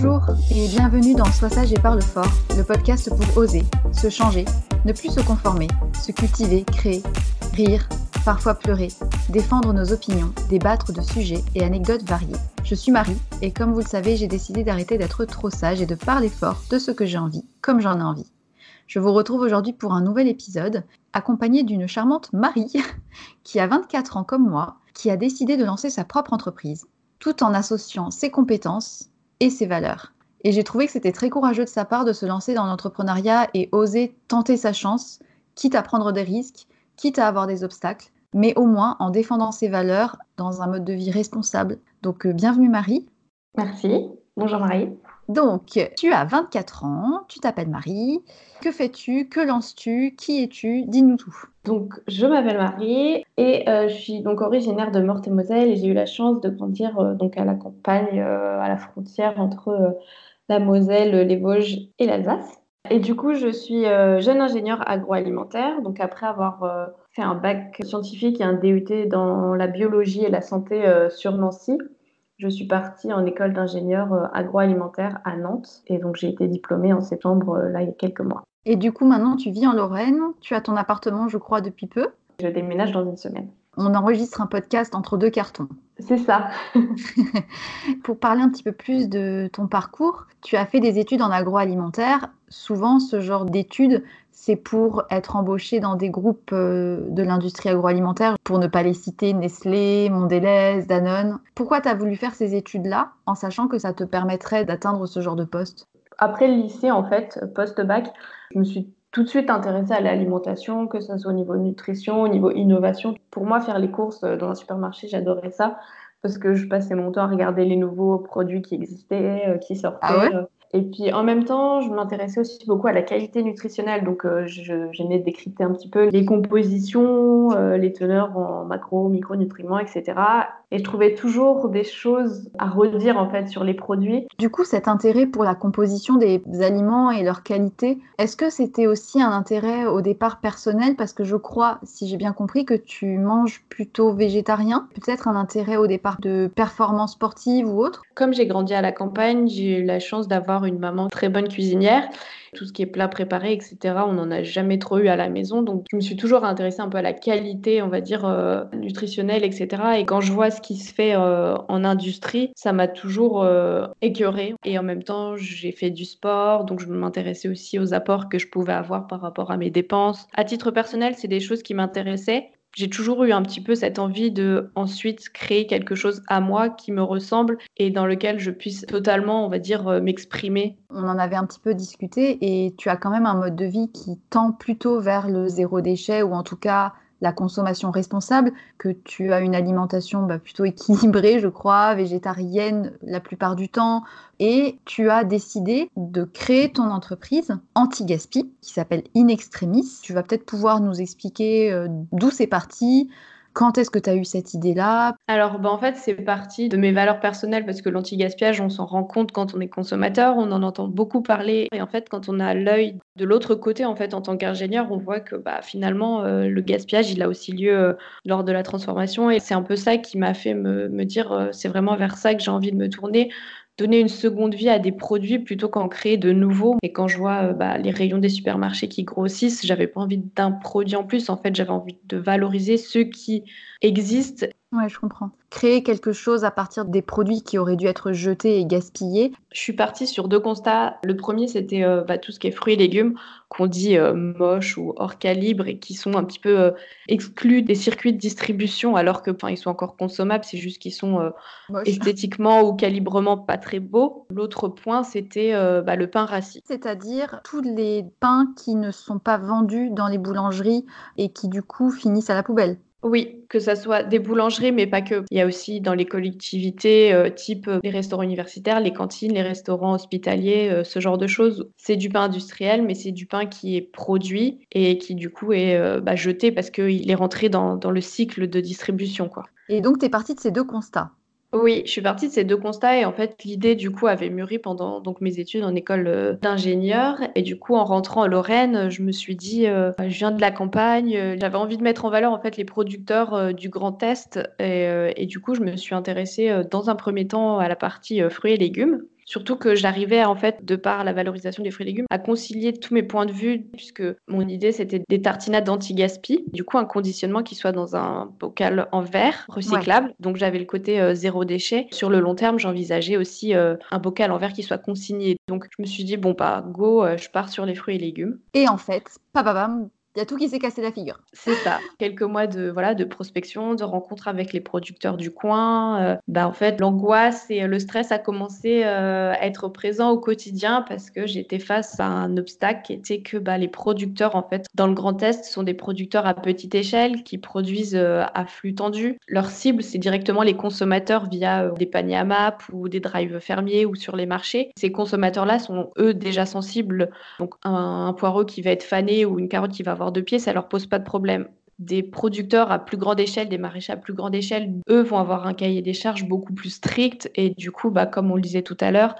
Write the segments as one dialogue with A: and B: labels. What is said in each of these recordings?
A: Bonjour et bienvenue dans Sois sage et parle fort, le podcast pour oser, se changer, ne plus se conformer, se cultiver, créer, rire, parfois pleurer, défendre nos opinions, débattre de sujets et anecdotes variés. Je suis Marie et comme vous le savez, j'ai décidé d'arrêter d'être trop sage et de parler fort de ce que j'ai envie, comme j'en ai envie. Je vous retrouve aujourd'hui pour un nouvel épisode, accompagné d'une charmante Marie, qui a 24 ans comme moi, qui a décidé de lancer sa propre entreprise, tout en associant ses compétences et ses valeurs. Et j'ai trouvé que c'était très courageux de sa part de se lancer dans l'entrepreneuriat et oser tenter sa chance, quitte à prendre des risques, quitte à avoir des obstacles, mais au moins en défendant ses valeurs dans un mode de vie responsable. Donc euh, bienvenue Marie.
B: Merci. Bonjour Marie.
A: Donc, tu as 24 ans, tu t'appelles Marie. Que fais-tu? Que lances-tu? Qui es-tu? Dis-nous tout.
B: Donc, je m'appelle Marie et euh, je suis donc originaire de Meurthe-et-Moselle et j'ai eu la chance de grandir euh, donc à la campagne, euh, à la frontière entre la Moselle, les Vosges et l'Alsace. Et du coup, je suis jeune ingénieure agroalimentaire. Donc, après avoir fait un bac scientifique et un DUT dans la biologie et la santé sur Nancy, je suis partie en école d'ingénieur euh, agroalimentaire à Nantes et donc j'ai été diplômée en septembre, euh, là, il y a quelques mois.
A: Et du coup, maintenant, tu vis en Lorraine, tu as ton appartement, je crois, depuis peu.
B: Je déménage dans une semaine.
A: On enregistre un podcast entre deux cartons.
B: C'est ça.
A: Pour parler un petit peu plus de ton parcours, tu as fait des études en agroalimentaire. Souvent, ce genre d'études,
C: c'est pour être embauché dans des groupes euh, de l'industrie agroalimentaire, pour ne pas les citer, Nestlé, Mondelez, Danone. Pourquoi tu as voulu faire ces études-là en sachant que ça te permettrait d'atteindre ce genre de poste?
B: Après le lycée, en fait, post-bac, je me suis tout de suite intéressée à l'alimentation, que ce soit au niveau nutrition, au niveau innovation. Pour moi, faire les courses dans un supermarché, j'adorais ça parce que je passais mon temps à regarder les nouveaux produits qui existaient, euh, qui sortaient.
C: Ah ouais?
B: euh. Et puis en même temps, je m'intéressais aussi beaucoup à la qualité nutritionnelle. Donc euh, j'aimais décrypter un petit peu les compositions, euh, les teneurs en macro, micronutriments, etc. Et je trouvais toujours des choses à redire en fait sur les produits.
C: Du coup, cet intérêt pour la composition des aliments et leur qualité, est-ce que c'était aussi un intérêt au départ personnel? Parce que je crois, si j'ai bien compris, que tu manges plutôt végétarien. Peut-être un intérêt au départ de performance sportive ou autre?
B: Comme j'ai grandi à la campagne, j'ai eu la chance d'avoir une maman très bonne cuisinière. Tout ce qui est plat préparé, etc., on n'en a jamais trop eu à la maison. Donc, je me suis toujours intéressée un peu à la qualité, on va dire, euh, nutritionnelle, etc. Et quand je vois ce qui se fait euh, en industrie, ça m'a toujours euh. Et en même temps, j'ai fait du sport, donc je m'intéressais aussi aux apports que je pouvais avoir par rapport à mes dépenses. À titre personnel, c'est des choses qui m'intéressaient. J'ai toujours eu un petit peu cette envie de ensuite créer quelque chose à moi qui me ressemble et dans lequel je puisse totalement, on va dire, euh, m'exprimer.
C: On en avait un petit peu discuté et tu as quand même un mode de vie qui tend plutôt vers le zéro déchet ou en tout cas la consommation responsable, que tu as une alimentation bah, plutôt équilibrée, je crois, végétarienne la plupart du temps, et tu as décidé de créer ton entreprise anti-gaspi qui s'appelle In Extremis. Tu vas peut-être pouvoir nous expliquer euh, d'où c'est parti, quand est-ce que tu as eu cette idée-là?
B: Alors, ben, en fait, c'est parti de mes valeurs personnelles parce que l'anti-gaspillage, on s'en rend compte quand on est consommateur, on en entend beaucoup parler. Et en fait, quand on a l'œil de l'autre côté, en fait, en tant qu'ingénieur, on voit que bah, finalement, euh, le gaspillage, il a aussi lieu euh, lors de la transformation. Et c'est un peu ça qui m'a fait me, me dire, euh, c'est vraiment vers ça que j'ai envie de me tourner donner une seconde vie à des produits plutôt qu'en créer de nouveaux. Et quand je vois euh, bah, les rayons des supermarchés qui grossissent, j'avais pas envie d'un produit en plus. En fait, j'avais envie de valoriser ceux qui existent.
C: Ouais, je comprends. Créer quelque chose à partir des produits qui auraient dû être jetés et gaspillés.
B: Je suis partie sur deux constats. Le premier, c'était euh, bah, tout ce qui est fruits et légumes, qu'on dit euh, moches ou hors calibre et qui sont un petit peu euh, exclus des circuits de distribution alors que ils sont encore consommables, c'est juste qu'ils sont esthétiquement ou calibrement pas très beaux. L'autre point, c'était bah, le pain rassis.
C: C'est-à-dire tous les pains qui ne sont pas vendus dans les boulangeries et qui du coup finissent à la poubelle.
B: Oui, que ça soit des boulangeries, mais pas que. Il y a aussi dans les collectivités, euh, type euh, les restaurants universitaires, les cantines, les restaurants hospitaliers, euh, ce genre de choses. C'est du pain industriel, mais c'est du pain qui est produit et qui du coup est bah, jeté parce qu'il est rentré dans, dans le cycle de distribution, quoi.
C: Et donc tu es partie de ces deux constats.
B: Oui, je suis partie de ces deux constats et en fait l'idée du coup avait mûri pendant donc mes études en école euh, d'ingénieur et du coup en rentrant en Lorraine, je me suis dit euh, je viens de la campagne, euh, j'avais envie de mettre en valeur en fait les producteurs euh, du Grand Est et, euh, du coup je me suis intéressée euh, dans un premier temps à la partie euh, fruits et légumes. Surtout que j'arrivais en fait, de par la valorisation des fruits et légumes, à concilier tous mes points de vue, puisque mon idée c'était des tartinades d'anti-gaspi, du coup un conditionnement qui soit dans un bocal en verre recyclable. Donc j'avais le côté euh, zéro déchet. Sur le long terme, j'envisageais aussi euh, un bocal en verre qui soit consigné. Donc je me suis dit bon bah go, euh, je pars sur les fruits et légumes.
C: Et en fait, papabam, y a tout qui s'est cassé la figure.
B: C'est ça. Quelques mois de voilà de prospection, de rencontres avec les producteurs du coin. Euh, bah en fait, l'angoisse et le stress a commencé euh, à être présent au quotidien parce que j'étais face à un obstacle qui était que bah, les producteurs en fait dans le Grand Est sont des producteurs à petite échelle qui produisent euh, à flux tendu. Leur cible c'est directement les consommateurs via des paniers à map ou des drives fermiers ou sur les marchés. Ces consommateurs-là sont eux déjà sensibles. Donc un, un poireau qui va être fané ou une carotte qui va avoir deux pieds, ça leur pose pas de problème des producteurs à plus grande échelle, des maraîchers à plus grande échelle, eux vont avoir un cahier des charges beaucoup plus strict et du coup, bah, comme on le disait tout à l'heure,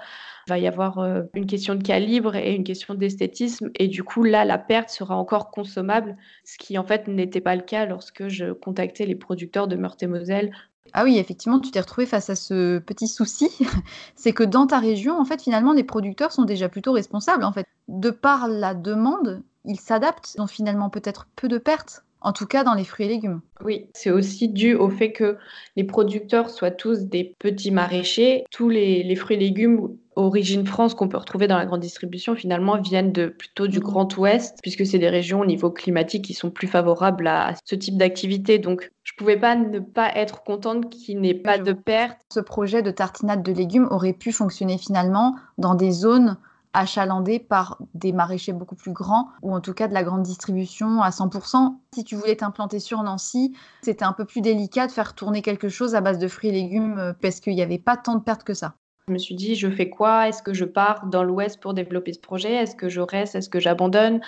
B: il va y avoir euh, une question de calibre et une question d'esthétisme et du coup là la perte sera encore consommable, ce qui en fait n'était pas le cas lorsque je contactais les producteurs de Meurthe-et-Moselle.
C: Ah oui, effectivement, tu t'es retrouvé face à ce petit souci, c'est que dans ta région, en fait, finalement, les producteurs sont déjà plutôt responsables. En fait, de par la demande, ils s'adaptent, ils ont finalement peut-être peu de pertes. En tout cas, dans les fruits et légumes.
B: Oui, c'est aussi dû au fait que les producteurs soient tous des petits maraîchers. Tous les, les fruits et légumes origine France qu'on peut retrouver dans la grande distribution finalement viennent de plutôt du mmh. Grand Ouest puisque c'est des régions au niveau climatique qui sont plus favorables à ce type d'activité. Donc je pouvais pas ne pas être contente qu'il n'ait pas de perte.
C: Ce projet de tartinade de légumes aurait pu fonctionner finalement dans des zones achalandées par des maraîchers beaucoup plus grands, ou en tout cas de la grande distribution à 100%. Si tu voulais t'implanter sur Nancy, c'était un peu plus délicat de faire tourner quelque chose à base de fruits et légumes euh, parce qu'il n'y avait pas tant de pertes que ça.
B: Je me suis dit, je fais quoi? Est-ce que je pars dans l'Ouest pour développer ce projet? Est-ce que je reste? Est-ce que j'abandonne?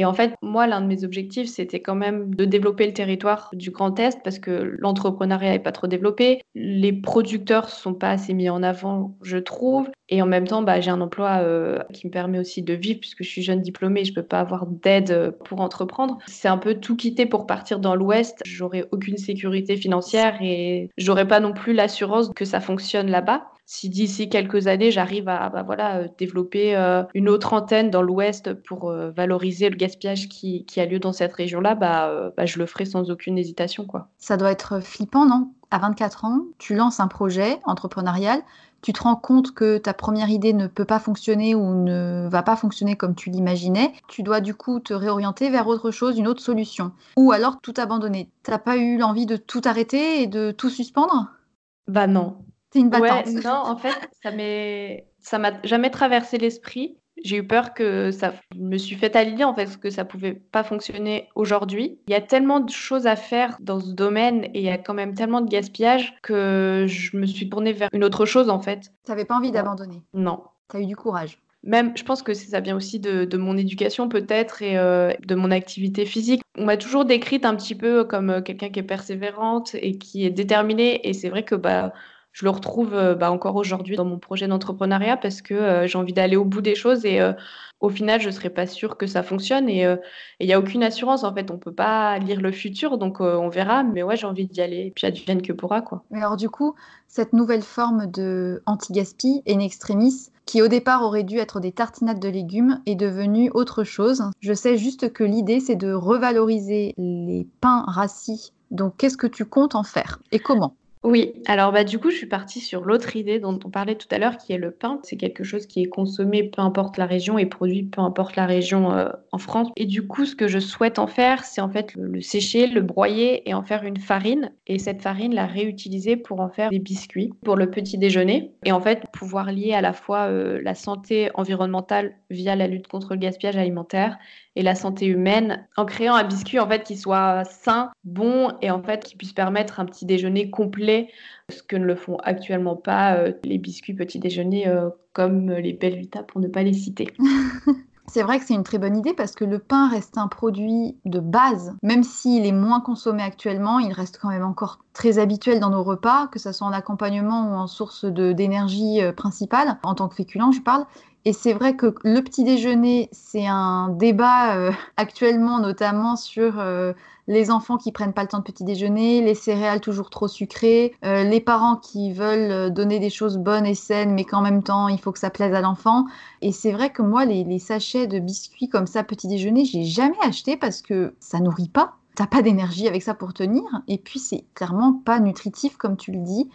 B: Et en fait, moi, l'un de mes objectifs, c'était quand même de développer le territoire du Grand Est parce que l'entrepreneuriat n'est pas trop développé. Les producteurs ne sont pas assez mis en avant, je trouve. Et en même temps, bah, j'ai un emploi euh, qui me permet aussi de vivre puisque je suis jeune diplômée, je ne peux pas avoir d'aide pour entreprendre. C'est un peu tout quitter pour partir dans l'Ouest. J'aurais aucune sécurité financière et j'aurais pas non plus l'assurance que ça fonctionne là-bas si d'ici quelques années, j'arrive à bah, voilà, euh, développer euh, une autre antenne dans l'Ouest pour euh, valoriser le gaspillage qui, a lieu dans cette région-là, bah, bah, je le ferai sans aucune hésitation. Quoi.
C: Ça doit être flippant, non? À 24 ans, tu lances un projet entrepreneurial, tu te rends compte que ta première idée ne peut pas fonctionner ou ne va pas fonctionner comme tu l'imaginais, tu dois du coup te réorienter vers autre chose, une autre solution. Ou alors tout abandonner. T'as pas eu l'envie de tout arrêter et de tout suspendre?
B: Bah non,
C: c'est une battante.
B: non, en fait, ça m'est, ça m'a jamais traversé l'esprit. J'ai eu peur que ça je me suis fait à en fait que ça pouvait pas fonctionner aujourd'hui. Il y a tellement de choses à faire dans ce domaine et il y a quand même tellement de gaspillage que je me suis tournée vers une autre chose en fait.
C: Tu n'avais pas envie d'abandonner?
B: Non.
C: Tu as eu du courage?
B: Même, je pense que ça vient aussi de, mon éducation peut-être et euh, de mon activité physique. On m'a toujours décrite un petit peu comme euh, quelqu'un qui est persévérante et qui est déterminée. Et c'est vrai que bah, je le retrouve euh, bah, encore aujourd'hui dans mon projet d'entrepreneuriat parce que euh, j'ai envie d'aller au bout des choses et euh, au final, je ne serais pas sûre que ça fonctionne et il n'y a aucune assurance. En fait, on ne peut pas lire le futur, donc on verra. Mais ouais, j'ai envie d'y aller et puis advienne que pourra. Quoi.
C: Mais alors, du coup, cette nouvelle forme de anti-gaspi, in extremis, qui au départ aurait dû être des tartinades de légumes, est devenue autre chose. Je sais juste que l'idée, c'est de revaloriser les pains rassis. Donc, qu'est-ce que tu comptes en faire et comment?
B: Oui, alors bah, du coup, je suis partie sur l'autre idée dont on parlait tout à l'heure, qui est le pain. C'est quelque chose qui est consommé peu importe la région et produit peu importe la région euh, en France. Et du coup, ce que je souhaite en faire, c'est en fait le, sécher, le broyer et en faire une farine. Et cette farine, la réutiliser pour en faire des biscuits pour le petit déjeuner. Et en fait, pouvoir lier à la fois euh, la santé environnementale via la lutte contre le gaspillage alimentaire et la santé humaine en créant un biscuit en fait qui soit sain, bon et en fait qui puisse permettre un petit déjeuner complet, ce que ne le font actuellement pas euh, les biscuits petit déjeuner euh, comme les Belvita pour ne pas les citer.
C: C'est vrai que c'est une très bonne idée parce que le pain reste un produit de base. Même s'il est moins consommé actuellement, il reste quand même encore très habituel dans nos repas, que ce soit en accompagnement ou en source d'énergie euh, principale, en tant que féculent, je parle. Et c'est vrai que le petit déjeuner, c'est un débat euh, actuellement, notamment sur euh, les enfants qui prennent pas le temps de petit déjeuner, les céréales toujours trop sucrées, euh, les parents qui veulent donner des choses bonnes et saines, mais qu'en même temps, il faut que ça plaise à l'enfant. Et c'est vrai que moi, les, les, sachets de biscuits comme ça, petit déjeuner, j'ai jamais acheté parce que ça nourrit pas. T'as pas d'énergie avec ça pour tenir. Et puis, c'est clairement pas nutritif, comme tu le dis.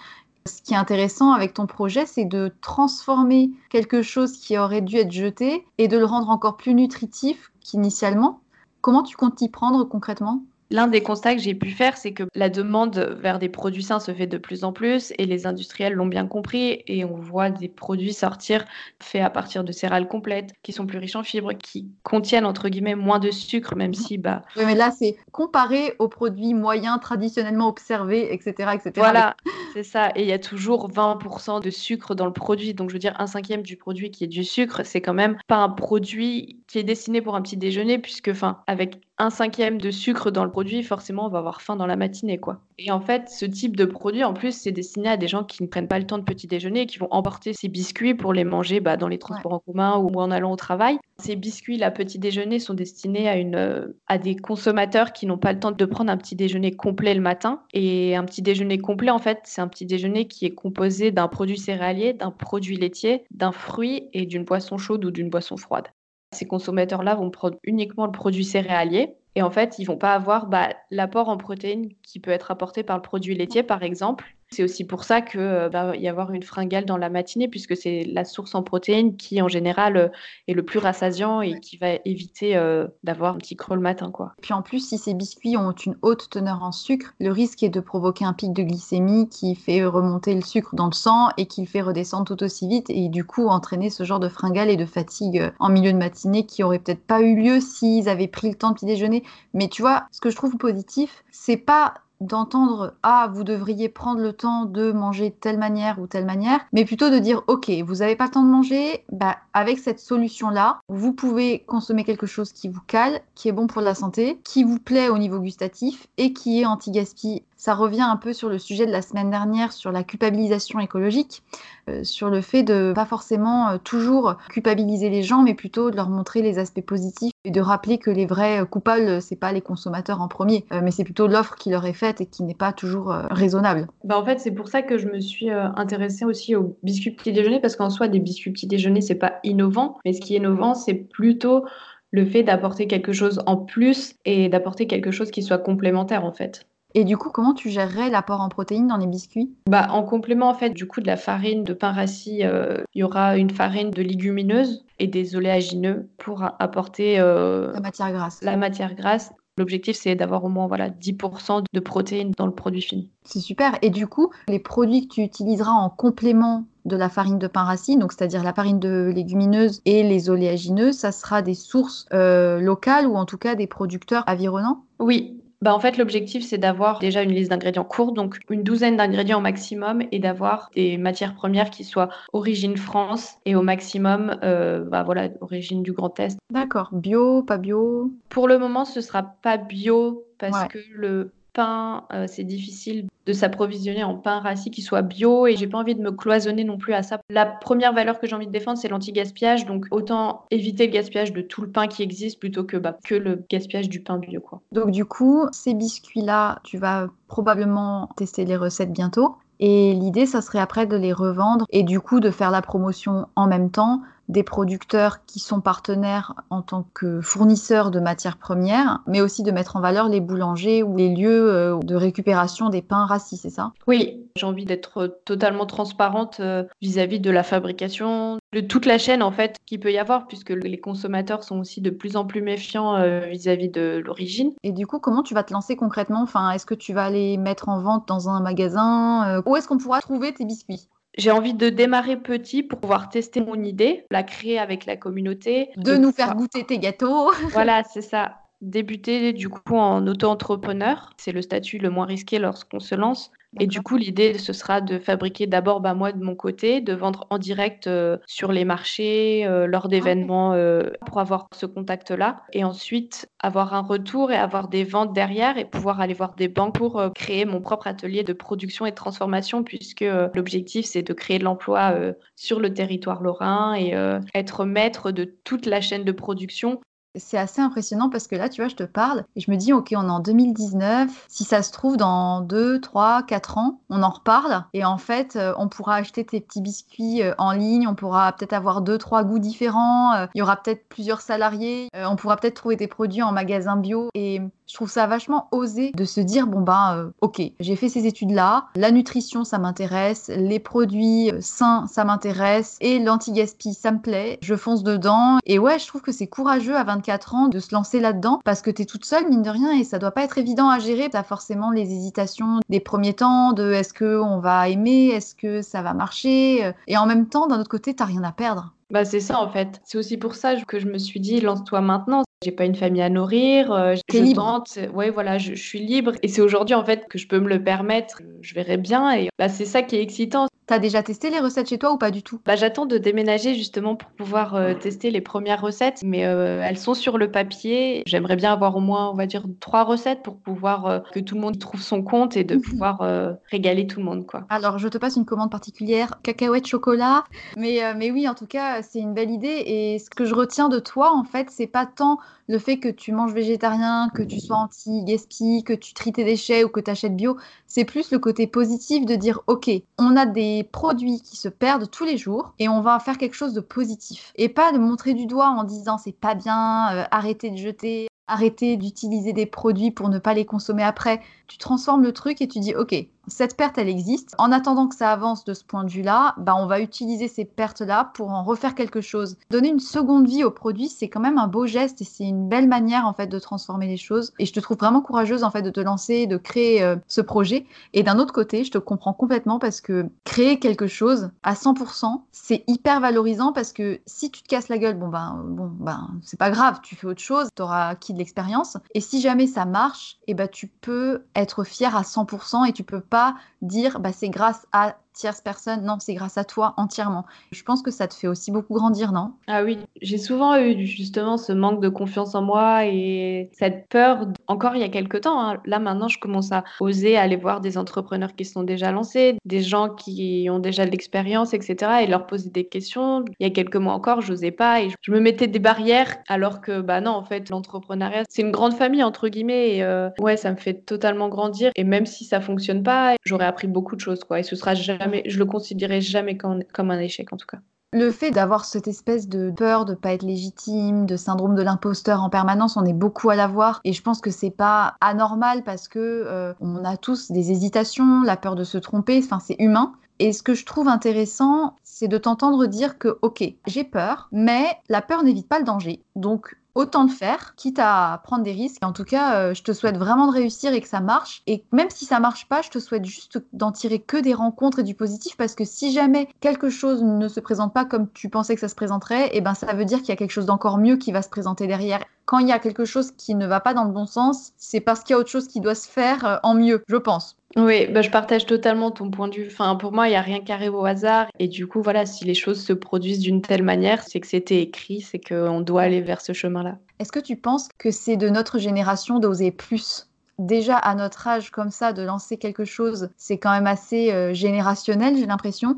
C: Ce qui est intéressant avec ton projet, c'est de transformer quelque chose qui aurait dû être jeté et de le rendre encore plus nutritif qu'initialement. Comment tu comptes t'y prendre concrètement?
B: L'un des constats que j'ai pu faire, c'est que la demande vers des produits sains se fait de plus en plus et les industriels l'ont bien compris et on voit des produits sortir faits à partir de céréales complètes, qui sont plus riches en fibres, qui contiennent entre guillemets moins de sucre, même si bah.
C: Oui, mais là c'est comparé aux produits moyens traditionnellement observés, etc., etc.
B: Voilà, c'est ça. Et il y a toujours 20% de sucre dans le produit, donc je veux dire un cinquième du produit qui est du sucre, c'est quand même pas un produit qui est destiné pour un petit déjeuner, puisque enfin avec un cinquième de sucre dans le produit, forcément, on va avoir faim dans la matinée, quoi. Et en fait, ce type de produit, en plus, c'est destiné à des gens qui ne prennent pas le temps de petit déjeuner et qui vont emporter ces biscuits pour les manger bah, dans les transports en commun ou en allant au travail. Ces biscuits, la petit déjeuner, sont destinés à, une, euh, à des consommateurs qui n'ont pas le temps de prendre un petit déjeuner complet le matin. Et un petit déjeuner complet, en fait, c'est un petit déjeuner qui est composé d'un produit céréalier, d'un produit laitier, d'un fruit et d'une boisson chaude ou d'une boisson froide. Ces consommateurs-là vont prendre uniquement le produit céréalier et en fait, ils vont pas avoir bah, l'apport en protéines qui peut être apporté par le produit laitier, par exemple. C'est aussi pour ça qu'il euh, va y avoir une fringale dans la matinée, puisque c'est la source en protéines qui, en général, euh, est le plus rassasiant et qui va éviter euh, d'avoir un petit creux le matin. Quoi.
C: Puis en plus, si ces biscuits ont une haute teneur en sucre, le risque est de provoquer un pic de glycémie qui fait remonter le sucre dans le sang et qui le fait redescendre tout aussi vite et du coup entraîner ce genre de fringale et de fatigue en milieu de matinée qui aurait peut-être pas eu lieu s'ils avaient pris le temps de petit déjeuner. Mais tu vois, ce que je trouve positif, c'est pas d'entendre ah vous devriez prendre le temps de manger de telle manière ou telle manière, mais plutôt de dire ok vous n'avez pas le temps de manger, bah avec cette solution là vous pouvez consommer quelque chose qui vous cale, qui est bon pour la santé, qui vous plaît au niveau gustatif et qui est anti-gaspi ça revient un peu sur le sujet de la semaine dernière, sur la culpabilisation écologique, euh, sur le fait de pas forcément euh, toujours culpabiliser les gens, mais plutôt de leur montrer les aspects positifs et de rappeler que les vrais coupables, c'est pas les consommateurs en premier, euh, mais c'est plutôt l'offre qui leur est faite et qui n'est pas toujours raisonnable.
B: Bah en fait, c'est pour ça que je me suis intéressée aussi aux biscuits petit déjeuner, parce qu'en soi, des biscuits petit déjeuner, c'est pas innovant, mais ce qui est innovant, c'est plutôt le fait d'apporter quelque chose en plus et d'apporter quelque chose qui soit complémentaire en fait.
C: Et du coup, comment tu gérerais l'apport en protéines dans les biscuits?
B: Bah, En complément, en fait, du coup, de la farine de pain rassis, euh, il y aura une farine de légumineuse et des oléagineux pour apporter
C: euh, la matière grasse.
B: La matière grasse. L'objectif, c'est d'avoir au moins voilà, 10% de protéines dans le produit fini.
C: C'est super. Et du coup, les produits que tu utiliseras en complément de la farine de pain rassis, donc c'est-à-dire la farine de légumineuse et les oléagineux, ça sera des sources euh, locales ou en tout cas des producteurs environnants
B: Oui, bah, en fait, l'objectif, c'est d'avoir déjà une liste d'ingrédients courte, donc une douzaine d'ingrédients au maximum, et d'avoir des matières premières qui soient origine France et au maximum, euh, bah, voilà, origine du Grand Est.
C: D'accord. Bio, pas bio?
B: Pour le moment, ce sera pas bio parce que le euh, c'est difficile de s'approvisionner en pain rassis qui soit bio et j'ai pas envie de me cloisonner non plus à ça. La première valeur que j'ai envie de défendre, c'est l'anti-gaspillage, donc autant éviter le gaspillage de tout le pain qui existe plutôt que, bah, que le gaspillage du pain bio. Quoi.
C: Donc du coup, ces biscuits-là, tu vas probablement tester les recettes bientôt. Et l'idée, ça serait après de les revendre et du coup de faire la promotion en même temps des producteurs qui sont partenaires en tant que fournisseurs de matières premières, mais aussi de mettre en valeur les boulangers ou les lieux euh, de récupération des pains rassis, c'est ça?
B: Oui, j'ai envie d'être totalement transparente euh, vis-à-vis de la fabrication, de toute la chaîne en fait qu'il peut y avoir, puisque les consommateurs sont aussi de plus en plus méfiants euh, vis-à-vis de l'origine.
C: Et du coup, comment tu vas te lancer concrètement? Enfin, est-ce que tu vas les mettre en vente dans un magasin Où est-ce qu'on pourra trouver tes biscuits?
B: J'ai envie de démarrer petit pour pouvoir tester mon idée, la créer avec la communauté.
C: De, nous faire goûter tes gâteaux.
B: voilà, c'est ça. Débuter du coup en auto-entrepreneur, c'est le statut le moins risqué lorsqu'on se lance. Et du coup, l'idée, ce sera de fabriquer d'abord bah, moi de mon côté, de vendre en direct euh, sur les marchés, euh, lors d'événements, euh, pour avoir ce contact-là. Et ensuite, avoir un retour et avoir des ventes derrière et pouvoir aller voir des banques pour créer mon propre atelier de production et de transformation, puisque l'objectif, c'est de créer de l'emploi sur le territoire lorrain et être maître de toute la chaîne de production
C: c'est assez impressionnant parce que là, tu vois, je te parle et je me dis, ok, on est en 2019. Si ça se trouve, dans 2, 3, 4 ans, on en reparle. Et en fait, euh, on pourra acheter tes petits biscuits euh, en ligne. On pourra peut-être avoir 2, 3 goûts différents. Euh, il y aura peut-être plusieurs salariés. on pourra peut-être trouver des produits en magasin bio. Et je trouve ça vachement osé de se dire bon ben ok j'ai fait ces études là la nutrition ça m'intéresse les produits sains ça m'intéresse et l'anti-gaspi ça me plaît je fonce dedans et ouais je trouve que c'est courageux à 24 ans de se lancer là-dedans parce que t'es toute seule mine de rien et ça doit pas être évident à gérer t'as forcément les hésitations des premiers temps de est-ce que on va aimer est-ce que ça va marcher et en même temps d'un autre côté t'as rien à perdre
B: bah, c'est ça en fait. C'est aussi pour ça que je me suis dit lance-toi maintenant. J'ai pas une famille à nourrir. Euh,
C: T'es libre.
B: ouais, voilà, je, suis libre. Et c'est aujourd'hui en fait que je peux me le permettre. Je verrai bien. Et bah, c'est ça qui est excitant.
C: T'as déjà testé les recettes chez toi ou pas du tout?
B: Bah, J'attends de déménager justement pour pouvoir euh, tester les premières recettes, mais euh, elles sont sur le papier. J'aimerais bien avoir au moins, on va dire, trois recettes pour pouvoir euh, que tout le monde trouve son compte et de pouvoir régaler tout le monde. Quoi.
C: Alors, je te passe une commande particulière, cacahuète chocolat. Mais, mais oui, en tout cas, c'est une belle idée. Et ce que je retiens de toi, en fait, c'est pas tant le fait que tu manges végétarien, que tu sois anti-gaspi, que tu tries tes déchets ou que tu achètes bio, c'est plus le côté positif de dire ok, on a des produits qui se perdent tous les jours et on va faire quelque chose de positif. Et pas de montrer du doigt en disant c'est pas bien, euh, arrêtez de jeter, arrêtez d'utiliser des produits pour ne pas les consommer après. Tu transformes le truc et tu dis ok, cette perte, elle existe. En attendant que ça avance de ce point de vue-là, bah, on va utiliser ces pertes-là pour en refaire quelque chose. Donner une seconde vie au produit, c'est quand même un beau geste et c'est une belle manière en fait de transformer les choses. Et je te trouve vraiment courageuse en fait de te lancer, de créer euh, ce projet. Et d'un autre côté, je te comprends complètement parce que créer quelque chose à 100%, c'est hyper valorisant parce que si tu te casses la gueule, bon ben, bon ben, c'est pas grave, tu fais autre chose, tu auras acquis de l'expérience. Et si jamais ça marche, et eh ben tu peux être fier à 100% et tu peux pas dire bah c'est grâce à tierce personne. Non, c'est grâce à toi entièrement. Je pense que ça te fait aussi beaucoup grandir, non?
B: Ah oui, j'ai souvent eu justement ce manque de confiance en moi et cette peur. Encore il y a quelques temps, hein. là maintenant, je commence à oser aller voir des entrepreneurs qui sont déjà lancés, des gens qui ont déjà de l'expérience, etc. et leur poser des questions. Il y a quelques mois encore, je n'osais pas et je me mettais des barrières alors que bah non, en fait, l'entrepreneuriat, c'est une grande famille entre guillemets. Et, euh, ouais, ça me fait totalement grandir et même si ça fonctionne pas, j'aurais appris beaucoup de choses quoi. Et ce sera jamais je le considérais jamais comme, un échec en tout cas.
C: Le fait d'avoir cette espèce de peur de pas être légitime, de syndrome de l'imposteur en permanence, on est beaucoup à l'avoir et je pense que c'est pas anormal parce que euh, on a tous des hésitations, la peur de se tromper, c'est humain. Et ce que je trouve intéressant, c'est de t'entendre dire que ok, j'ai peur, mais la peur n'évite pas le danger. Donc autant le faire, quitte à prendre des risques. en tout cas, euh, je te souhaite vraiment de réussir et que ça marche. Et même si ça marche pas, je te souhaite juste d'en tirer que des rencontres et du positif parce que si jamais quelque chose ne se présente pas comme tu pensais que ça se présenterait, et eh ben ça veut dire qu'il y a quelque chose d'encore mieux qui va se présenter derrière. Quand il y a quelque chose qui ne va pas dans le bon sens, c'est parce qu'il y a autre chose qui doit se faire euh, en mieux, je pense.
B: Oui, bah, je partage totalement ton point de vue. Enfin, pour moi, il n'y a rien qui arrive au hasard. Et du coup, voilà, si les choses se produisent d'une telle manière, c'est que c'était écrit, c'est qu'on doit aller vers ce chemin-là.
C: Est-ce que tu penses que c'est de notre génération d'oser plus? Déjà à notre âge comme ça, de lancer quelque chose, c'est quand même assez euh, générationnel, j'ai l'impression.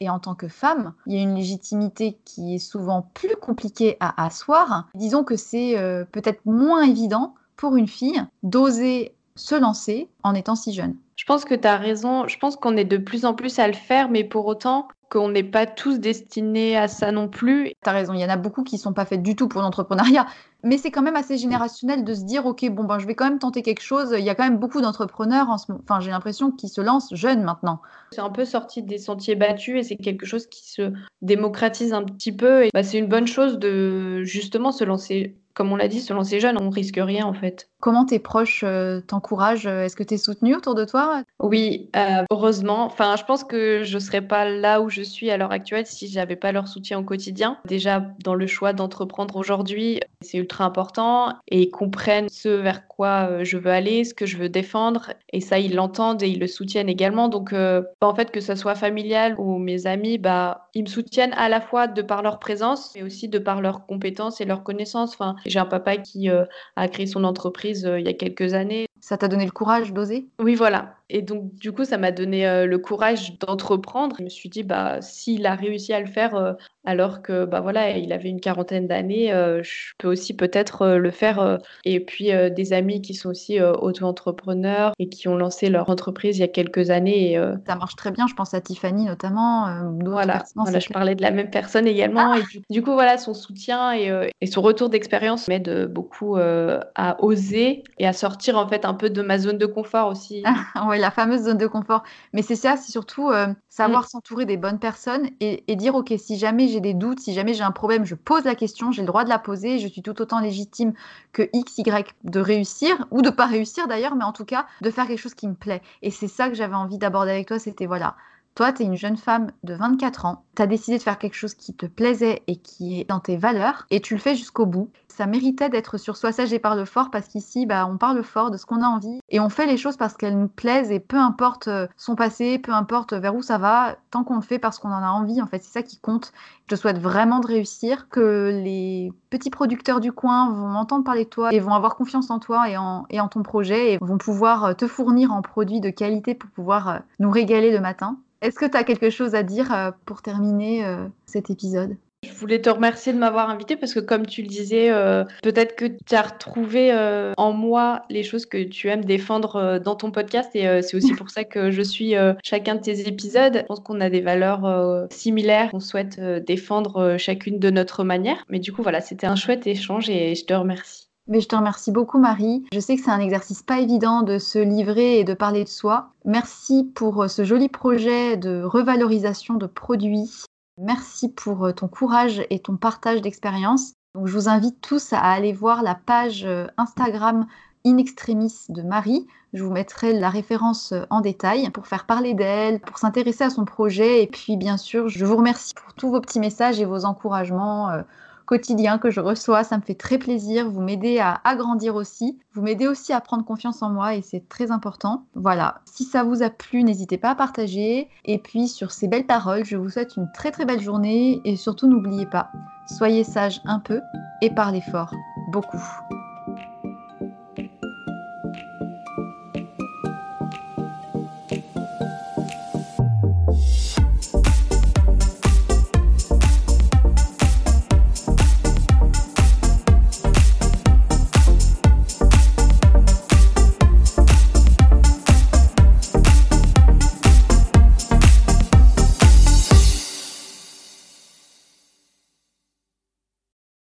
C: Et en tant que femme, il y a une légitimité qui est souvent plus compliquée à asseoir. Disons que c'est euh, peut-être moins évident pour une fille d'oser se lancer en étant si jeune.
B: Je pense que tu as raison. Je pense qu'on est de plus en plus à le faire, mais pour autant qu'on n'est pas tous destinés à ça non plus.
C: Tu as raison, il y en a beaucoup qui sont pas faites du tout pour l'entrepreneuriat, mais c'est quand même assez générationnel de se dire OK, bon ben je vais quand même tenter quelque chose. Il y a quand même beaucoup d'entrepreneurs en ce moment, enfin j'ai l'impression qu'ils se lancent jeunes maintenant.
B: C'est un peu sorti des sentiers battus et c'est quelque chose qui se démocratise un petit peu et bah, c'est une bonne chose de justement se lancer comme on l'a dit, se lancer jeune, on risque rien en fait.
C: Comment tes proches euh, t'encouragent Est-ce que tu es soutenu autour de toi?
B: Oui, euh, heureusement. Enfin, je pense que je ne serais pas là où je suis à l'heure actuelle si j'avais pas leur soutien au quotidien. Déjà, dans le choix d'entreprendre aujourd'hui, c'est ultra important et ils comprennent ce vers quoi euh, je veux aller, ce que je veux défendre. Et ça, ils l'entendent et ils le soutiennent également. Donc, bah, en fait, que ce soit familial ou mes amis, bah, ils me soutiennent à la fois de par leur présence, mais aussi de par leurs compétences et leurs connaissances. Enfin, j'ai un papa qui a créé son entreprise euh, il y a quelques années.
C: Ça t'a donné le courage d'oser?
B: Oui, voilà. Et donc, du coup, ça m'a donné euh, le courage d'entreprendre. Je me suis dit, bah, s'il a réussi à le faire euh, alors que, bah voilà, il avait une quarantaine d'années, je peux aussi peut-être le faire. et puis, des amis qui sont aussi auto-entrepreneurs et qui ont lancé leur entreprise il y a quelques années.
C: Ça marche très bien. Je pense à Tiffany notamment.
B: voilà, voilà je parlais de la même personne également. Et du, coup, voilà, son soutien et, et son retour d'expérience m'aide beaucoup à oser et à sortir en fait un peu de ma zone de confort aussi.
C: la fameuse zone de confort. Mais c'est ça, c'est surtout euh, savoir mm. s'entourer des bonnes personnes et, dire, OK, si jamais j'ai des doutes, si jamais j'ai un problème, je pose la question, j'ai le droit de la poser, je suis tout autant légitime que X, Y de réussir, ou de pas réussir d'ailleurs, mais en tout cas, de faire quelque chose qui me plaît. Et c'est ça que j'avais envie d'aborder avec toi, c'était voilà, toi, tu es une jeune femme de 24 ans, tu as décidé de faire quelque chose qui te plaisait et qui est dans tes valeurs, et tu le fais jusqu'au bout. Ça méritait d'être sur Sois sage et parle fort, parce qu'ici, bah, on parle fort de ce qu'on a envie, et on fait les choses parce qu'elles nous plaisent, et peu importe euh, son passé, peu importe vers où ça va, tant qu'on le fait parce qu'on en a envie, en fait, c'est ça qui compte. Je te souhaite vraiment de réussir, que les petits producteurs du coin vont entendre parler de toi et vont avoir confiance en toi et en, et en ton projet, et vont pouvoir euh, te fournir en produits de qualité pour pouvoir euh, nous régaler le matin. Est-ce que tu as quelque chose à dire euh, pour terminer euh, cet épisode?
B: Je voulais te remercier de m'avoir invité parce que comme tu le disais, euh, peut-être que tu as retrouvé en moi les choses que tu aimes défendre dans ton podcast et c'est aussi pour ça que je suis chacun de tes épisodes. Je pense qu'on a des valeurs similaires qu'on souhaite défendre chacune de notre manière. Mais du coup, voilà, c'était un chouette échange et je te remercie.
C: Mais je te remercie beaucoup Marie. Je sais que c'est un exercice pas évident de se livrer et de parler de soi. Merci pour ce joli projet de revalorisation de produits. Merci pour ton courage et ton partage d'expérience. Donc je vous invite tous à aller voir la page Instagram In Extremis de Marie. Je vous mettrai la référence en détail pour faire parler d'elle, pour s'intéresser à son projet. Et puis, bien sûr, je vous remercie pour tous vos petits messages et vos encouragements quotidiens que je reçois. Ça me fait très plaisir. Vous m'aidez à agrandir aussi. Vous m'aidez aussi à prendre confiance en moi et c'est très important. Voilà. Si ça vous a plu, n'hésitez pas à partager. Et puis, sur ces belles paroles, je vous souhaite une très très belle journée. Et surtout, n'oubliez pas, soyez sage un peu et parlez fort beaucoup.